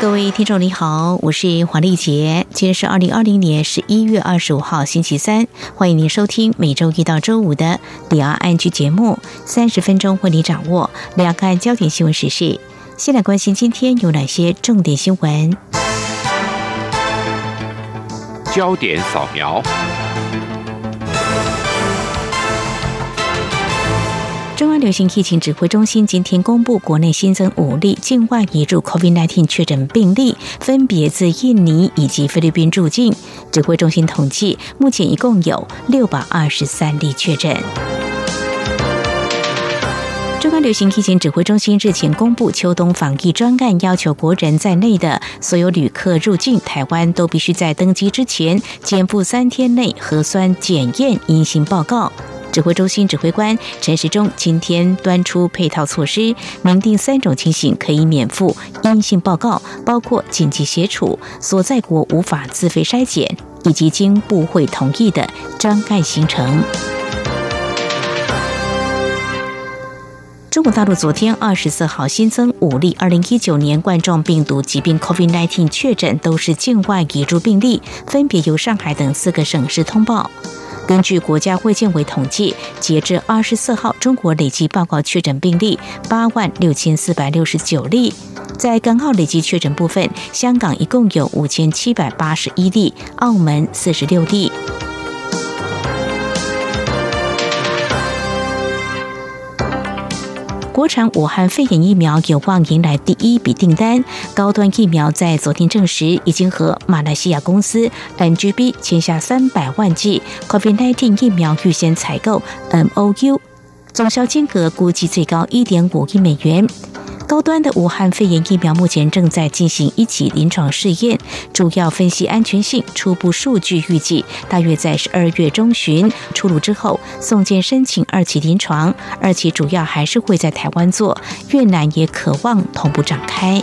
各位听众你好，我是黄丽杰，今天是二零二零年十一月二十五号星期三，欢迎您收听每周一到周五的两岸安居节目，三十分钟为你掌握两岸焦点新闻时事。先来关心今天有哪些重点新闻？焦点扫描。中央流行疫情指挥中心今天公布，国内新增五例境外移入 COVID-19 确诊病例，分别自印尼以及菲律宾入境。指挥中心统计，目前一共有六百二十三例确诊。中央流行疫情指挥中心日前公布秋冬防疫专案，要求国人在内的所有旅客入境台湾都必须在登机之前，减负三天内核酸检验阴性报告。指挥中心指挥官陈时中今天端出配套措施，明定三种情形可以免付阴性报告，包括紧急协处、所在国无法自费筛检，以及经部会同意的专案行程。中国大陆昨天二十四号新增五例二零一九年冠状病毒疾病 COVID-19 确诊，都是境外移入病例，分别由上海等四个省市通报。根据国家卫健委统计，截至二十四号，中国累计报告确诊病例八万六千四百六十九例。在港澳累计确诊部分，香港一共有五千七百八十一例，澳门四十六例。国产武汉肺炎疫苗有望迎来第一笔订单。高端疫苗在昨天证实，已经和马来西亚公司 NGB 签下三百万剂 COVID-19 疫苗预先采购 MOU，总销金额估计最高一点五亿美元。高端的武汉肺炎疫苗目前正在进行一期临床试验，主要分析安全性。初步数据预计大约在十二月中旬出炉之后，送件申请二期临床。二期主要还是会在台湾做，越南也渴望同步展开。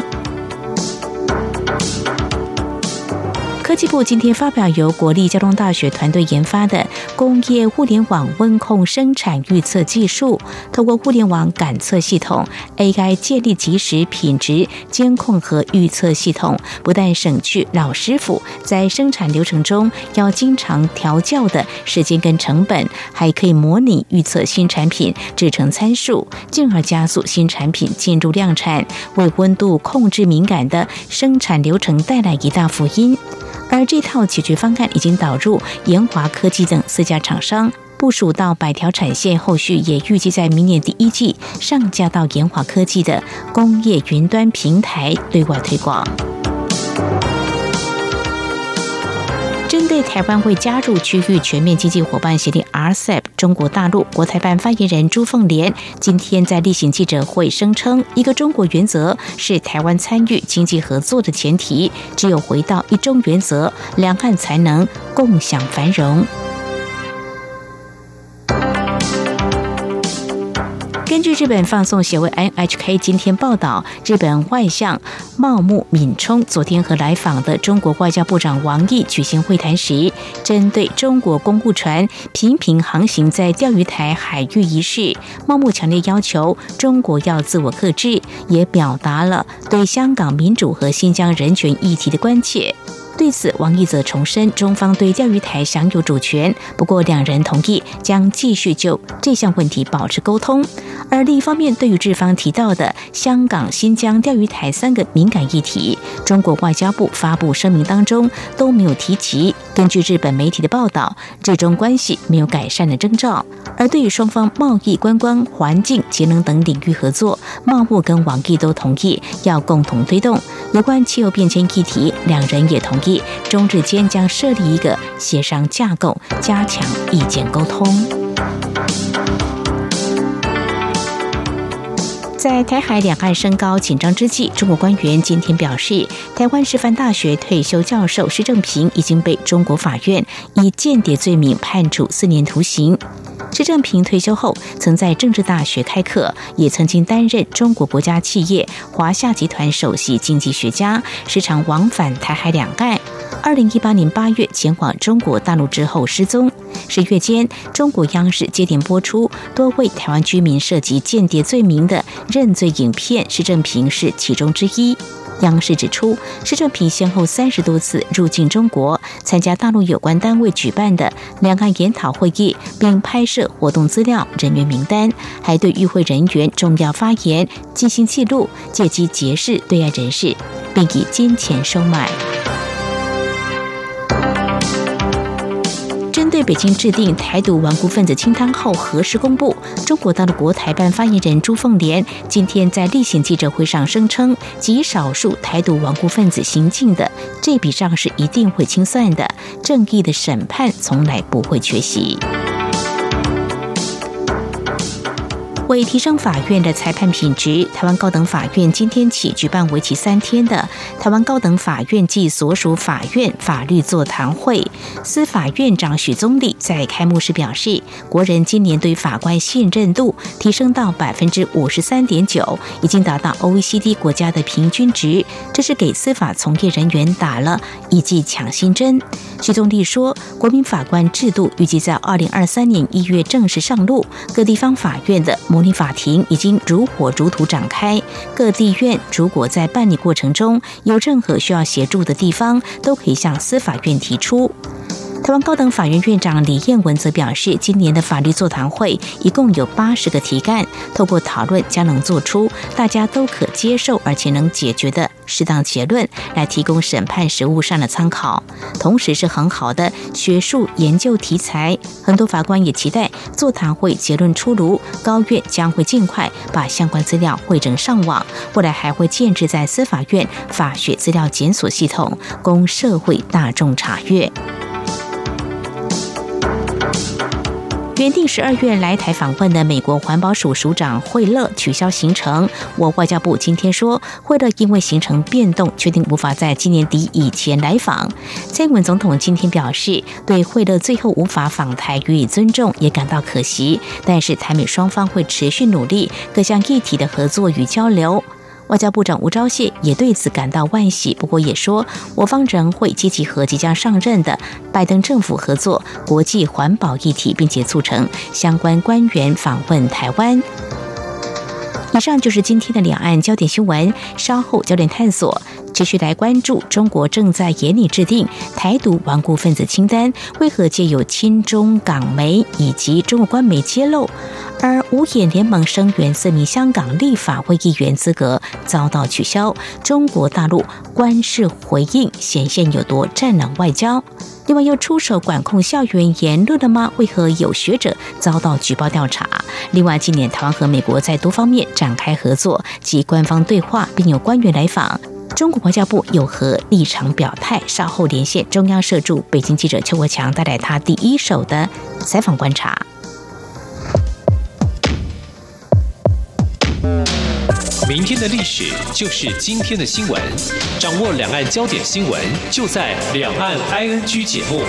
科技部今天发表由国立交通大学团队研发的工业互联网温控生产预测技术，透过互联网感测系统 AI 建立即时品质监控和预测系统，不但省去老师傅在生产流程中要经常调教的时间跟成本，还可以模拟预测新产品制成参数，进而加速新产品进入量产，为温度控制敏感的生产流程带来一大福音。而这套解决方案已经导入延华科技等四家厂商，部署到百条产线，后续也预计在明年第一季上架到研华科技的工业云端平台对外推广。对台湾会加入区域全面经济伙伴协定 RCEP，中国大陆国台办发言人朱凤莲今天在例行记者会声称，一个中国原则是台湾参与经济合作的前提，只有回到一中原则，两岸才能共享繁荣。据日本放送协会 NHK 今天报道，日本外相茂木敏充昨天和来访的中国外交部长王毅举行会谈时，针对中国公务船频频航行在钓鱼台海域一事，茂木强烈要求中国要自我克制，也表达了对香港民主和新疆人权议题的关切。对此，王毅则重申中方对钓鱼台享有主权，不过两人同意将继续就这项问题保持沟通。而另一方面，对于日方提到的香港、新疆、钓鱼台三个敏感议题，中国外交部发布声明当中都没有提及。根据日本媒体的报道，这中关系没有改善的征兆。而对于双方贸易、观光、环境、节能等领域合作，茂木跟王毅都同意要共同推动有关气候变迁议题，两人也同中日间将设立一个协商架构，加强意见沟通。在台海两岸升高紧张之际，中国官员今天表示，台湾师范大学退休教授施正平已经被中国法院以间谍罪名判处四年徒刑。施正平退休后，曾在政治大学开课，也曾经担任中国国家企业华夏集团首席经济学家，时常往返台海两岸。二零一八年八月前往中国大陆之后失踪。十月间，中国央视接连播出多位台湾居民涉及间谍罪名的认罪影片，施正平是其中之一。央视指出，施正平先后三十多次入境中国，参加大陆有关单位举办的两岸研讨会议，并拍摄活动资料、人员名单，还对与会人员重要发言进行记录，借机结识对岸人士，并以金钱收买。对北京制定台独顽固分子清单后何时公布，中国大陆国台办发言人朱凤莲今天在例行记者会上声称，极少数台独顽固分子行径的这笔账是一定会清算的，正义的审判从来不会缺席。为提升法院的裁判品质，台湾高等法院今天起举办为期三天的台湾高等法院暨所属法院法律座谈会。司法院长许宗立在开幕时表示，国人今年对法官信任度提升到百分之五十三点九，已经达到 OECD 国家的平均值，这是给司法从业人员打了一剂强心针。徐宗立说，国民法官制度预计在二零二三年一月正式上路，各地方法院的。模拟法庭已经如火如荼展开，各地院如果在办理过程中有任何需要协助的地方，都可以向司法院提出。台湾高等法院院长李彦文则表示，今年的法律座谈会一共有八十个题干，透过讨论将能做出大家都可接受而且能解决的适当结论，来提供审判实务上的参考，同时是很好的学术研究题材。很多法官也期待座谈会结论出炉，高院将会尽快把相关资料汇整上网，未来还会建置在司法院法学资料检索系统，供社会大众查阅。原定十二月来台访问的美国环保署署长惠勒取消行程。我外交部今天说，惠勒因为行程变动，决定无法在今年底以前来访。蔡英文总统今天表示，对惠勒最后无法访台予以尊重，也感到可惜。但是台美双方会持续努力各项议题的合作与交流。外交部长吴钊燮也对此感到万喜，不过也说，我方仍会积极和即将上任的拜登政府合作国际环保议题，并且促成相关官员访问台湾。以上就是今天的两岸焦点新闻，稍后焦点探索。继续来关注中国正在严厉制定台独顽固分子清单，为何借有亲中港媒以及中国官媒揭露，而五眼联盟声援四名香港立法会议员资格遭到取消？中国大陆官事回应显现有多战狼外交？另外又出手管控校园言论了吗？为何有学者遭到举报调查？另外，今年台湾和美国在多方面展开合作及官方对话，并有官员来访。中国外交部有何立场表态？稍后连线中央社驻北京记者邱国强，带来他第一手的采访观察。明天的历史就是今天的新闻，掌握两岸焦点新闻，就在《两岸 ING》节目。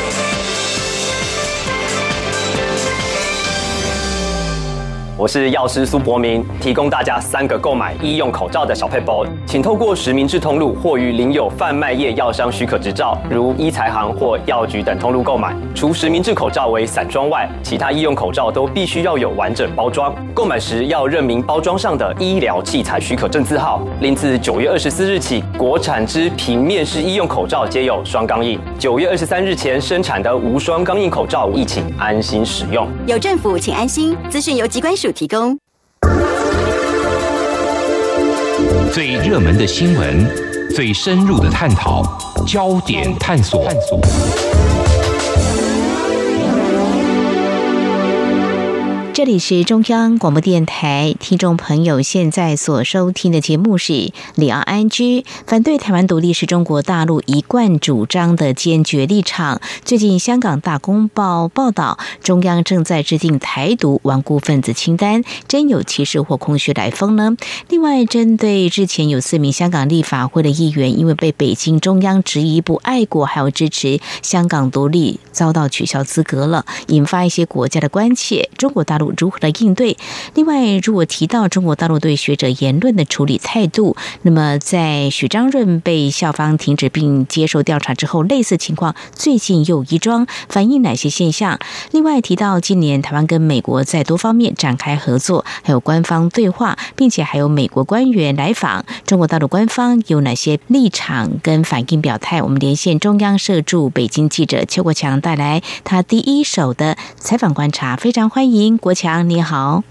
我是药师苏博明，提供大家三个购买医用口罩的小配包，请透过实名制通路或与领有贩卖业药商许可执照，如医材行或药局等通路购买。除实名制口罩为散装外，其他医用口罩都必须要有完整包装。购买时要认明包装上的医疗器材许可证字号。另自九月二十四日起，国产之平面式医用口罩皆有双钢印。九月二十三日前生产的无双钢印口罩，亦请安心使用。有政府，请安心。资讯由机关署。提供最热门的新闻，最深入的探讨，焦点探索。这里是中央广播电台，听众朋友现在所收听的节目是李昂安居。反对台湾独立是中国大陆一贯主张的坚决立场。最近，香港大公报报道，中央正在制定台独顽固分子清单，真有其事或空穴来风呢？另外，针对之前有四名香港立法会的议员，因为被北京中央质疑不爱国，还有支持香港独立，遭到取消资格了，引发一些国家的关切。中国大陆。如何来应对？另外，如果提到中国大陆对学者言论的处理态度，那么在许章润被校方停止并接受调查之后，类似情况最近又一桩，反映哪些现象？另外提到今年台湾跟美国在多方面展开合作，还有官方对话，并且还有美国官员来访，中国大陆官方有哪些立场跟反应表态？我们连线中央社驻北京记者邱国强，带来他第一手的采访观察，非常欢迎国。强你好，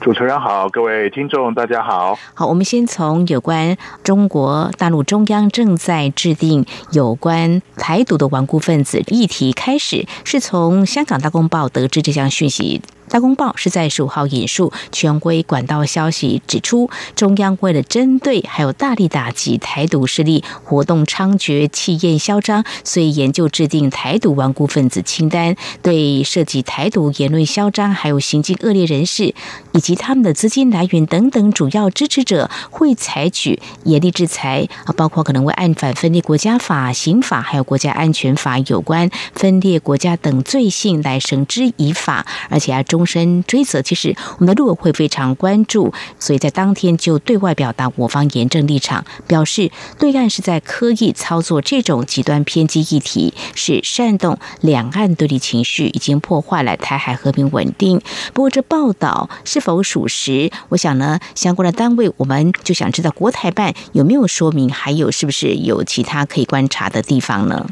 主持人好，各位听众大家好。好，我们先从有关中国大陆中央正在制定有关台独的顽固分子议题开始，是从香港大公报得知这项讯息。大公报是在十五号引述权威管道消息，指出中央为了针对还有大力打击台独势力活动猖獗、气焰嚣张，所以研究制定台独顽固分子清单，对涉及台独言论嚣张、还有行径恶劣人士以及他们的资金来源等等主要支持者，会采取严厉制裁啊，包括可能会按反分裂国家法、刑法还有国家安全法有关分裂国家等罪行来绳之以法，而且啊中。终身追责，其实我们的陆委会非常关注，所以在当天就对外表达我方严正立场，表示对岸是在刻意操作这种极端偏激议题，是煽动两岸对立情绪，已经破坏了台海和平稳定。不过这报道是否属实，我想呢，相关的单位我们就想知道国台办有没有说明，还有是不是有其他可以观察的地方呢？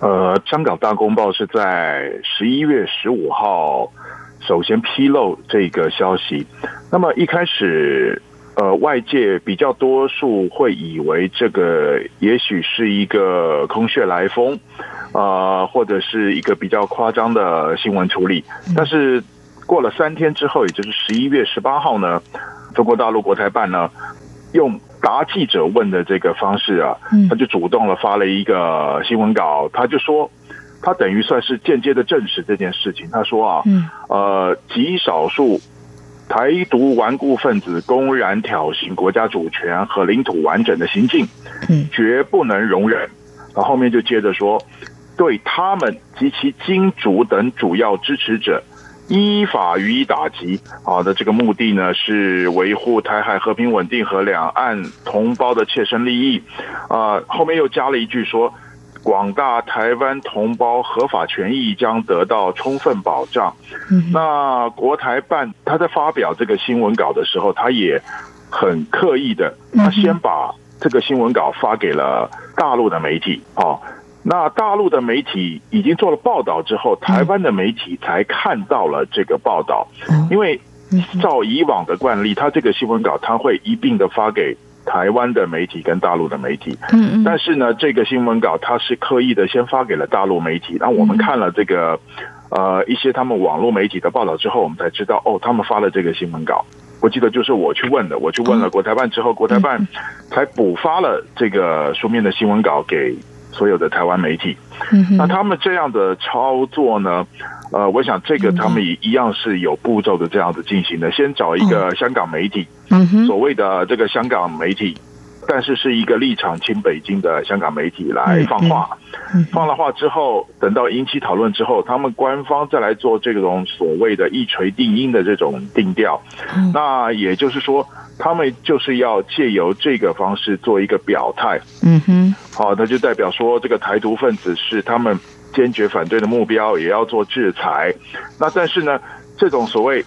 呃，香港大公报是在十一月十五号。首先披露这个消息，那么一开始，呃，外界比较多数会以为这个也许是一个空穴来风，啊，或者是一个比较夸张的新闻处理。但是过了三天之后，也就是十一月十八号呢，中国大陆国台办呢，用答记者问的这个方式啊，他就主动了发了一个新闻稿，他就说。他等于算是间接的证实这件事情。他说啊，呃，极少数台独顽固分子公然挑衅国家主权和领土完整的行径，绝不能容忍。然后后面就接着说，对他们及其金主等主要支持者依法予以打击。好的，这个目的呢是维护台海和平稳定和两岸同胞的切身利益。啊，后面又加了一句说。广大台湾同胞合法权益将得到充分保障。那国台办他在发表这个新闻稿的时候，他也很刻意的，他先把这个新闻稿发给了大陆的媒体。哦，那大陆的媒体已经做了报道之后，台湾的媒体才看到了这个报道。因为照以往的惯例，他这个新闻稿他会一并的发给。台湾的媒体跟大陆的媒体，嗯嗯，但是呢，这个新闻稿它是刻意的先发给了大陆媒体，那我们看了这个呃一些他们网络媒体的报道之后，我们才知道哦，他们发了这个新闻稿。我记得就是我去问的，我去问了国台办之后，国台办才补发了这个书面的新闻稿给所有的台湾媒体。那他们这样的操作呢？呃，我想这个他们也一样是有步骤的这样子进行的。先找一个香港媒体，所谓的这个香港媒体，但是是一个立场亲北京的香港媒体来放话。放了话之后，等到引起讨论之后，他们官方再来做这种所谓的一锤定音的这种定调。那也就是说，他们就是要借由这个方式做一个表态。嗯哼，好，那就代表说这个台独分子是他们。坚决反对的目标也要做制裁，那但是呢，这种所谓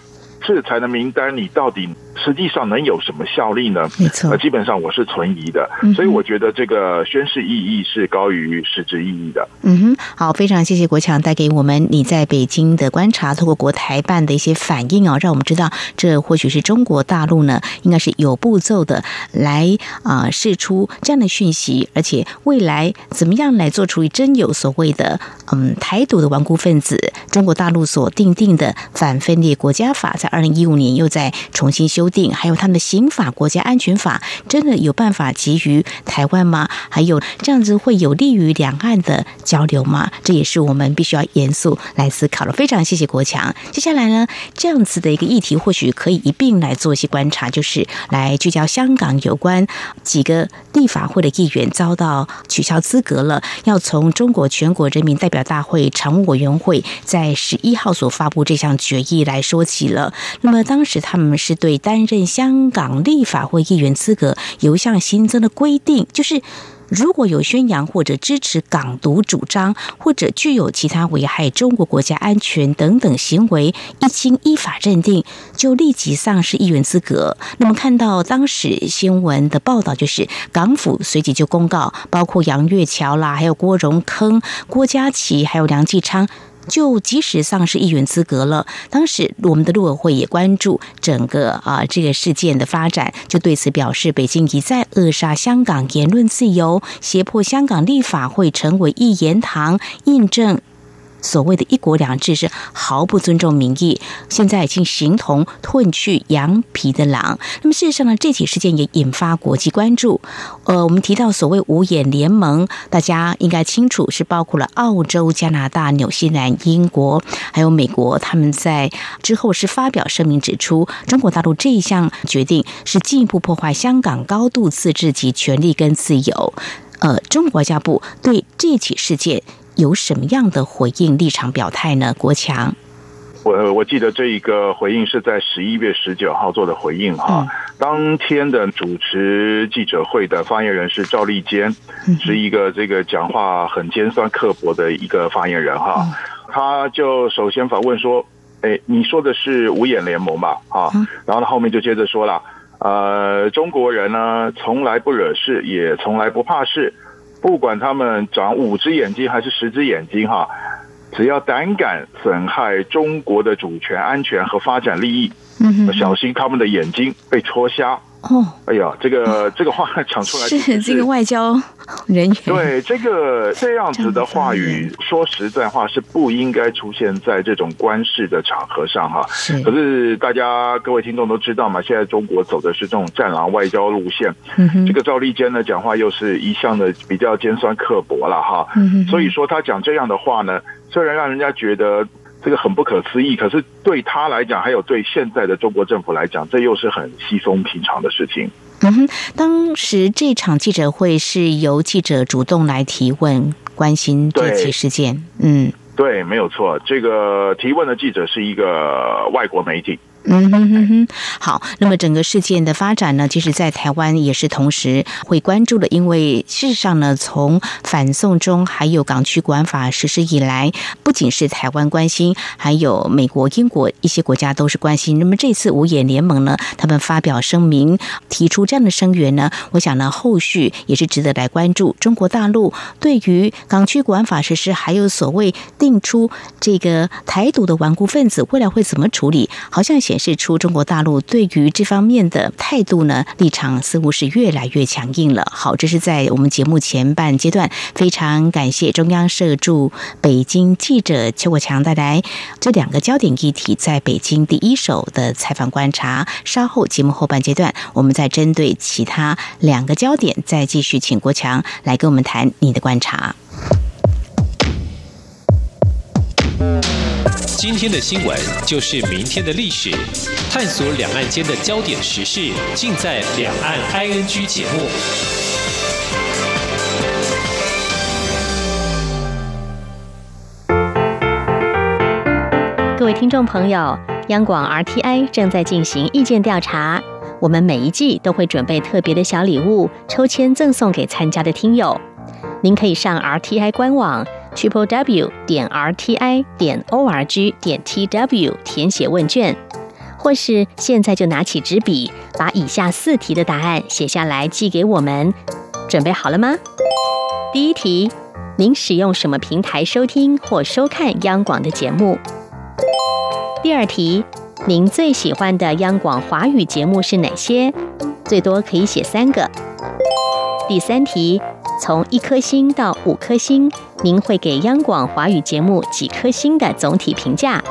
制裁的名单，你到底？实际上能有什么效力呢？没错，基本上我是存疑的，所以我觉得这个宣誓意义是高于实质意义的。嗯哼，好，非常谢谢国强带给我们你在北京的观察，透过国台办的一些反应啊，让我们知道这或许是中国大陆呢，应该是有步骤的来啊释出这样的讯息，而且未来怎么样来做出真有所谓的嗯台独的顽固分子中国大陆所定定的反分裂国家法，在二零一五年又在重新修订，还有他们的刑法、国家安全法，真的有办法给予台湾吗？还有这样子会有利于两岸的交流吗？这也是我们必须要严肃来思考的。非常谢谢国强。接下来呢，这样子的一个议题，或许可以一并来做一些观察，就是来聚焦香港有关几个立法会的议员遭到取消资格了，要从中国全国人民代表大会常务委员会在十一号所发布这项决议来说起了。那么当时他们是对担任香港立法会议员资格有一项新增的规定，就是。如果有宣扬或者支持港独主张，或者具有其他危害中国国家安全等等行为，一经依法认定，就立即丧失议员资格。那么，看到当时新闻的报道，就是港府随即就公告，包括杨岳桥啦，还有郭荣铿、郭家麒，还有梁继昌。就即使丧失议员资格了，当时我们的陆委会也关注整个啊这个事件的发展，就对此表示，北京一再扼杀香港言论自由，胁迫香港立法会成为一言堂，印证。所谓的一国两制是毫不尊重民意，现在已经形同褪去羊皮的狼。那么事实上呢，这起事件也引发国际关注。呃，我们提到所谓五眼联盟，大家应该清楚是包括了澳洲、加拿大、纽西兰、英国，还有美国。他们在之后是发表声明指出，中国大陆这一项决定是进一步破坏香港高度自治及权利跟自由。呃，中国外交部对这起事件。有什么样的回应立场表态呢？国强，我我记得这一个回应是在十一月十九号做的回应哈。当天的主持记者会的发言人是赵立坚，是一个这个讲话很尖酸刻薄的一个发言人哈。他就首先反问说：“哎，你说的是五眼联盟吧？”啊，然后他后面就接着说了：“呃，中国人呢，从来不惹事，也从来不怕事。”不管他们长五只眼睛还是十只眼睛，哈，只要胆敢损害中国的主权、安全和发展利益，小心他们的眼睛被戳瞎。哦，哎呀，这个 这个话讲出来是这个外交人员对这个 这样子的话语，说实在话是不应该出现在这种官事的场合上哈。是，可是大家各位听众都知道嘛，现在中国走的是这种战狼外交路线。这个赵立坚呢，讲话又是一向的比较尖酸刻薄了哈。所以说他讲这样的话呢，虽然让人家觉得。这个很不可思议，可是对他来讲，还有对现在的中国政府来讲，这又是很稀松平常的事情。嗯哼，当时这场记者会是由记者主动来提问，关心这起事件。嗯，对，没有错，这个提问的记者是一个外国媒体。嗯哼哼哼，好。那么整个事件的发展呢，其实，在台湾也是同时会关注的，因为事实上呢，从反送中还有港区国安法实施以来，不仅是台湾关心，还有美国、英国一些国家都是关心。那么这次五眼联盟呢，他们发表声明，提出这样的声援呢，我想呢，后续也是值得来关注。中国大陆对于港区国安法实施，还有所谓定出这个台独的顽固分子，未来会怎么处理？好像显。显示出中国大陆对于这方面的态度呢，立场似乎是越来越强硬了。好，这是在我们节目前半阶段，非常感谢中央社驻北京记者邱国强带来这两个焦点议题在北京第一手的采访观察。稍后节目后半阶段，我们再针对其他两个焦点，再继续请国强来跟我们谈你的观察。今天的新闻就是明天的历史，探索两岸间的焦点时事，尽在《两岸 ING》节目。各位听众朋友，央广 RTI 正在进行意见调查，我们每一季都会准备特别的小礼物，抽签赠送给参加的听友。您可以上 RTI 官网。Triple w 点 r t i 点 o r g 点 t w 填写问卷，或是现在就拿起纸笔，把以下四题的答案写下来寄给我们。准备好了吗？第一题，您使用什么平台收听或收看央广的节目？第二题，您最喜欢的央广华语节目是哪些？最多可以写三个。第三题。从一颗星到五颗星，您会给央广华语节目几颗星的总体评价？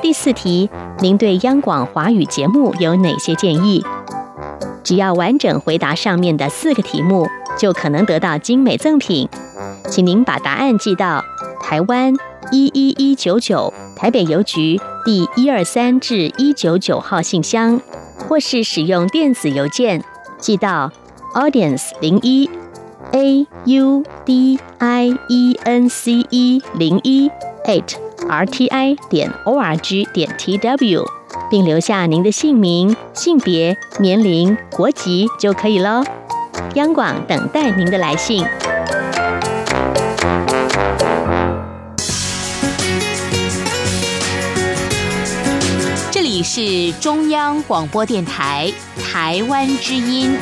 第四题，您对央广华语节目有哪些建议？只要完整回答上面的四个题目，就可能得到精美赠品。请您把答案寄到台湾一一一九九台北邮局第一二三至一九九号信箱，或是使用电子邮件寄到 audience 零一 a u d i e n c e 零一 eight r t i 点 o r g 点 t w，并留下您的姓名、性别、年龄、国籍就可以了。央广等待您的来信。这里是中央广播电台台湾之音。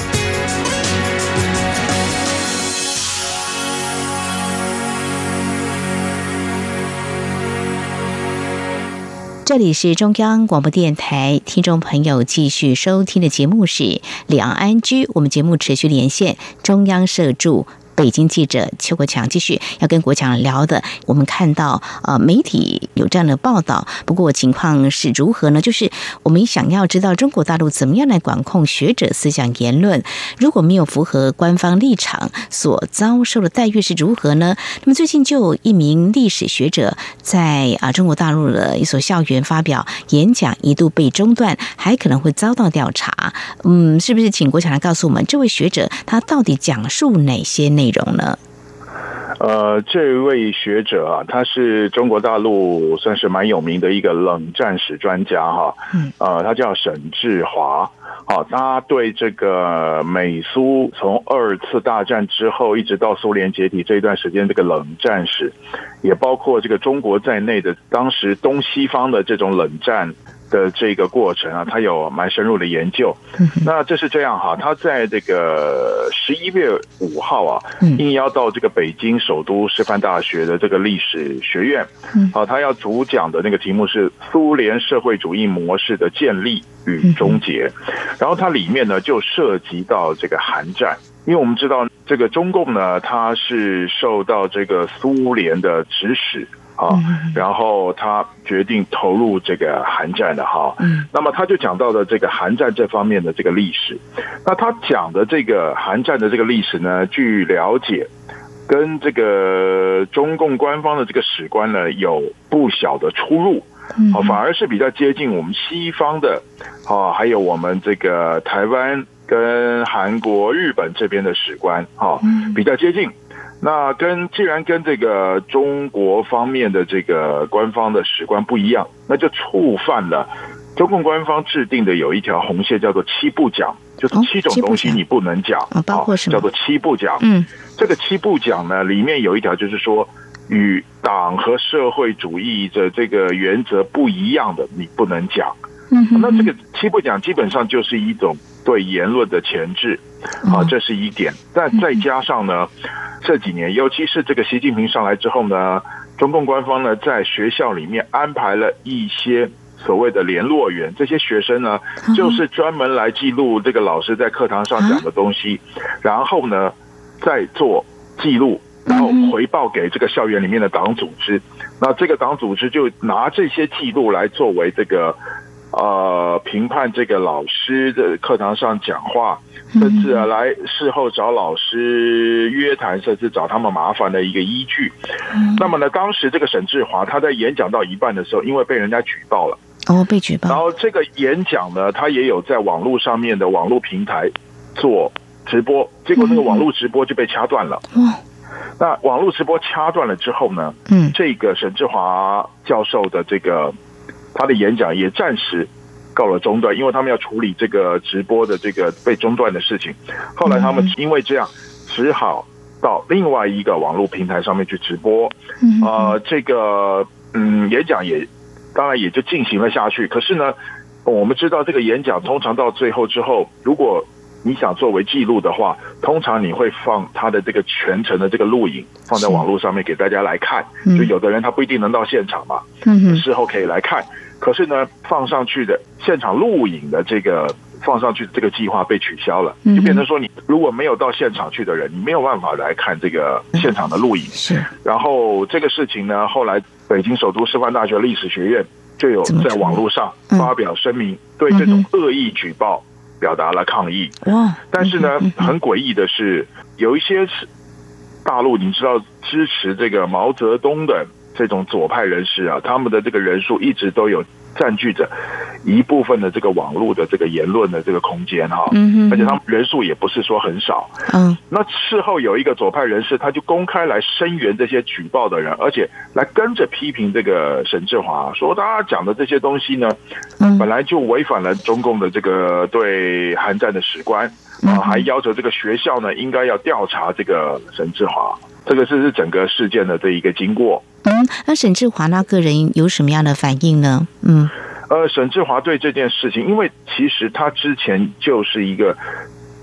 这里是中央广播电台，听众朋友继续收听的节目是《两岸居》，我们节目持续连线中央社驻。北京记者邱国强继续要跟国强聊的，我们看到呃媒体有这样的报道，不过情况是如何呢？就是我们想要知道中国大陆怎么样来管控学者思想言论，如果没有符合官方立场，所遭受的待遇是如何呢？那么最近就有一名历史学者在啊中国大陆的一所校园发表演讲，一度被中断，还可能会遭到调查。嗯，是不是请国强来告诉我们，这位学者他到底讲述哪些内容呢？呃，这位学者啊，他是中国大陆算是蛮有名的一个冷战史专家哈。嗯。呃，他叫沈志华。好，他对这个美苏从二次大战之后一直到苏联解体这一段时间这个冷战史，也包括这个中国在内的当时东西方的这种冷战。的这个过程啊，他有蛮深入的研究。那这是这样哈，他在这个十一月五号啊，应邀到这个北京首都师范大学的这个历史学院。好，他要主讲的那个题目是苏联社会主义模式的建立与终结。然后它里面呢就涉及到这个韩战，因为我们知道这个中共呢，它是受到这个苏联的指使。啊，然后他决定投入这个韩战的哈，那么他就讲到了这个韩战这方面的这个历史。那他讲的这个韩战的这个历史呢，据了解，跟这个中共官方的这个史观呢有不小的出入，啊，反而是比较接近我们西方的，啊，还有我们这个台湾跟韩国、日本这边的史观，哈，比较接近。那跟既然跟这个中国方面的这个官方的史观不一样，那就触犯了中共官方制定的有一条红线，叫做七不讲，就是七种东西你不能讲，包括什么？叫做七不讲。嗯，这个七不讲呢，里面有一条就是说，与党和社会主义的这个原则不一样的，你不能讲。嗯，那这个七不讲基本上就是一种对言论的前置，啊，这是一点。但再加上呢。这几年，尤其是这个习近平上来之后呢，中共官方呢在学校里面安排了一些所谓的联络员，这些学生呢就是专门来记录这个老师在课堂上讲的东西，然后呢再做记录，然后回报给这个校园里面的党组织，那这个党组织就拿这些记录来作为这个呃评判这个老师的课堂上讲话。甚至啊，来事后找老师约谈，甚至找他们麻烦的一个依据。那么呢，当时这个沈志华他在演讲到一半的时候，因为被人家举报了，哦，被举报。然后这个演讲呢，他也有在网络上面的网络平台做直播，结果那个网络直播就被掐断了。嗯，那网络直播掐断了之后呢，嗯，这个沈志华教授的这个他的演讲也暂时。告了中断，因为他们要处理这个直播的这个被中断的事情。后来他们因为这样，只好到另外一个网络平台上面去直播。啊，这个嗯，演讲也当然也就进行了下去。可是呢，我们知道这个演讲通常到最后之后，如果你想作为记录的话，通常你会放他的这个全程的这个录影放在网络上面给大家来看。就有的人他不一定能到现场嘛，事后可以来看。可是呢，放上去的现场录影的这个放上去这个计划被取消了，嗯就变成说你如果没有到现场去的人，你没有办法来看这个现场的录影。是然后这个事情呢，后来北京首都师范大学历史学院就有在网络上嗯发表声明，对这种恶意举报表达了抗议。哇，但是呢很诡异的是，有一些是大陆你知道支持这个毛泽东的这种左派人士啊，他们的这个人数一直都有占据着一部分的这个网络的这个言论的这个空间哈，而且他们人数也不是说很少。嗯那事后有一个左派人士，他就公开来声援这些举报的人，而且来跟着批评这个沈志华，说他讲的这些东西呢，嗯本来就违反了中共的这个对韩战的史观嗯啊，还要求这个学校呢应该要调查这个沈志华。这个是是整个事件的这一个经过。嗯，那沈志华那个人有什么样的反应呢？嗯呃，沈志华对这件事情，因为其实他之前就是一个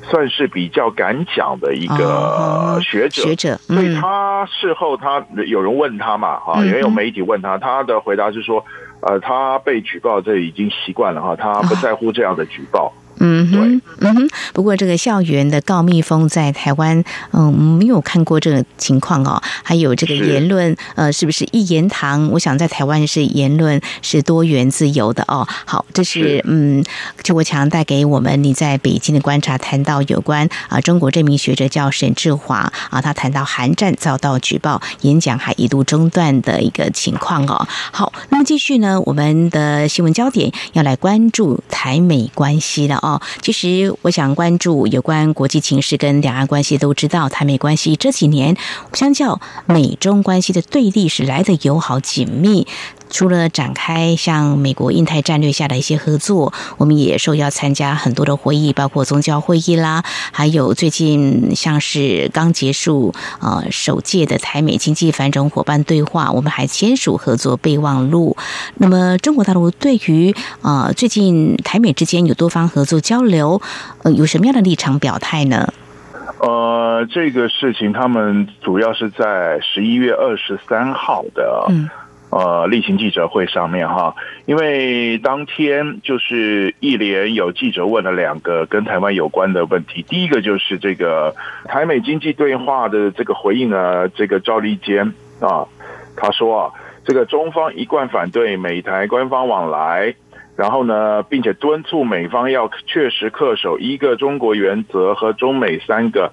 算是比较敢讲的一哦个学者，学者所以嗯他事后他有人问他嘛，哈，嗯也有媒体问他，他的回答是说，呃，他被举报这已经习惯了哈，他不在乎这样的举报。嗯哼，嗯哼。不过这个校园的告密风在台湾，嗯，没有看过这个情况哦。还有这个言论，呃，是不是一言堂？我想在台湾是言论是多元自由的哦。好，这是是嗯，邱国强带给我们你在北京的观察，谈到有关啊中国这名学者叫沈志华啊，他谈到韩战遭到举报，演讲还一度中断的一个情况哦。好，那么继续呢，我们的新闻焦点要来关注台美关系了哦。其实我想关注有关国际情势跟两岸关系，都知道台美关系这几年相较美中关系的对立是来的友好紧密。除了展开像美国印太战略下的一些合作，我们也受邀参加很多的会议，包括宗教会议啦，还有最近像是刚结束呃首届的台美经济繁荣伙伴对话，我们还签署合作备忘录。那么中国大陆对于呃最近台美之间有多方合作交流，呃有什么样的立场表态呢？呃，这个事情他们主要是在十一月二十三号的嗯呃例行记者会上面哈，因为当天就是一连有记者问了两个跟台湾有关的问题，第一个就是这个台美经济对话的这个回应呢，这个赵立坚啊，他说啊，这个中方一贯反对美台官方往来。然后呢，并且敦促美方要确实恪守一个中国原则和中美三个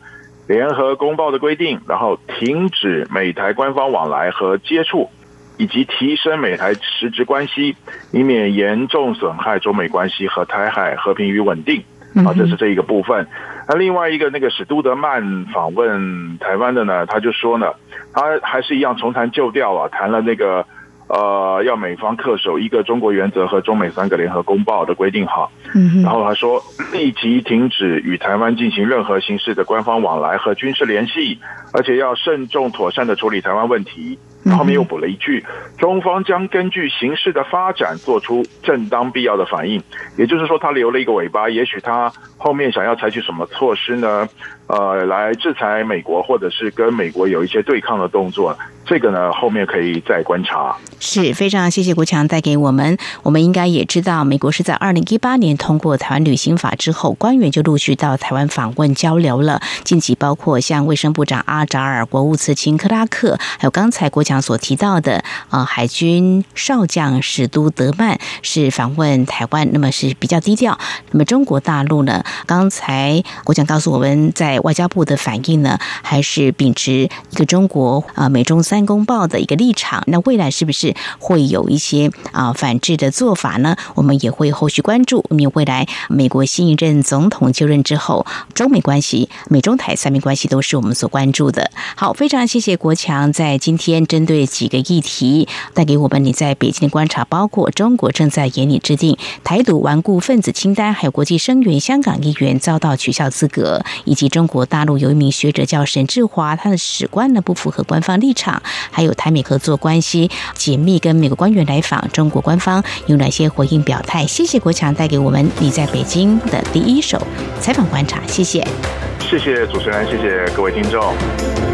联合公报的规定，然后停止美台官方往来和接触，以及提升美台实质关系，以免严重损害中美关系和台海和平与稳定。啊，这是这一个部分。那另外一个那个史都德曼访问台湾的呢，他就说呢，他还是一样重谈旧调啊，谈了那个。呃，要美方恪守一个中国原则和中美三个联合公报的规定哈，嗯然后他说立即停止与台湾进行任何形式的官方往来和军事联系，而且要慎重妥善的处理台湾问题。后面又补了一句，中方将根据形势的发展做出正当必要的反应。也就是说，他留了一个尾巴，也许他后面想要采取什么措施呢？呃，来制裁美国，或者是跟美国有一些对抗的动作，这个呢后面可以再观察。是非常谢谢国强带给我们。我们应该也知道，美国是在二零一八年通过《台湾旅行法》之后，官员就陆续到台湾访问交流了。近期包括像卫生部长阿扎尔、国务次卿克拉克，还有刚才国强所提到的呃海军少将史都德曼是访问台湾，那么是比较低调。那么中国大陆呢？刚才国强告诉我们，在外交部的反应呢，还是秉持一个中国啊、美中三公报的一个立场。那未来是不是会有一些啊、反制的做法呢？我们也会后续关注。因为未来美国新一任总统就任之后，中美关系、美中台三面关系都是我们所关注的。好，非常谢谢国强在今天针对几个议题带给我们你在北京的观察，包括中国正在严厉制定台独顽固分子清单，还有国际声援香港议员遭到取消资格，以及中国大陆有一名学者叫沈志华，他的史观呢不符合官方立场，还有台美合作关系紧密，跟美国官员来访，中国官方有哪些回应表态？谢谢国强带给我们你在北京的第一手采访观察，谢谢。谢谢主持人，谢谢各位听众。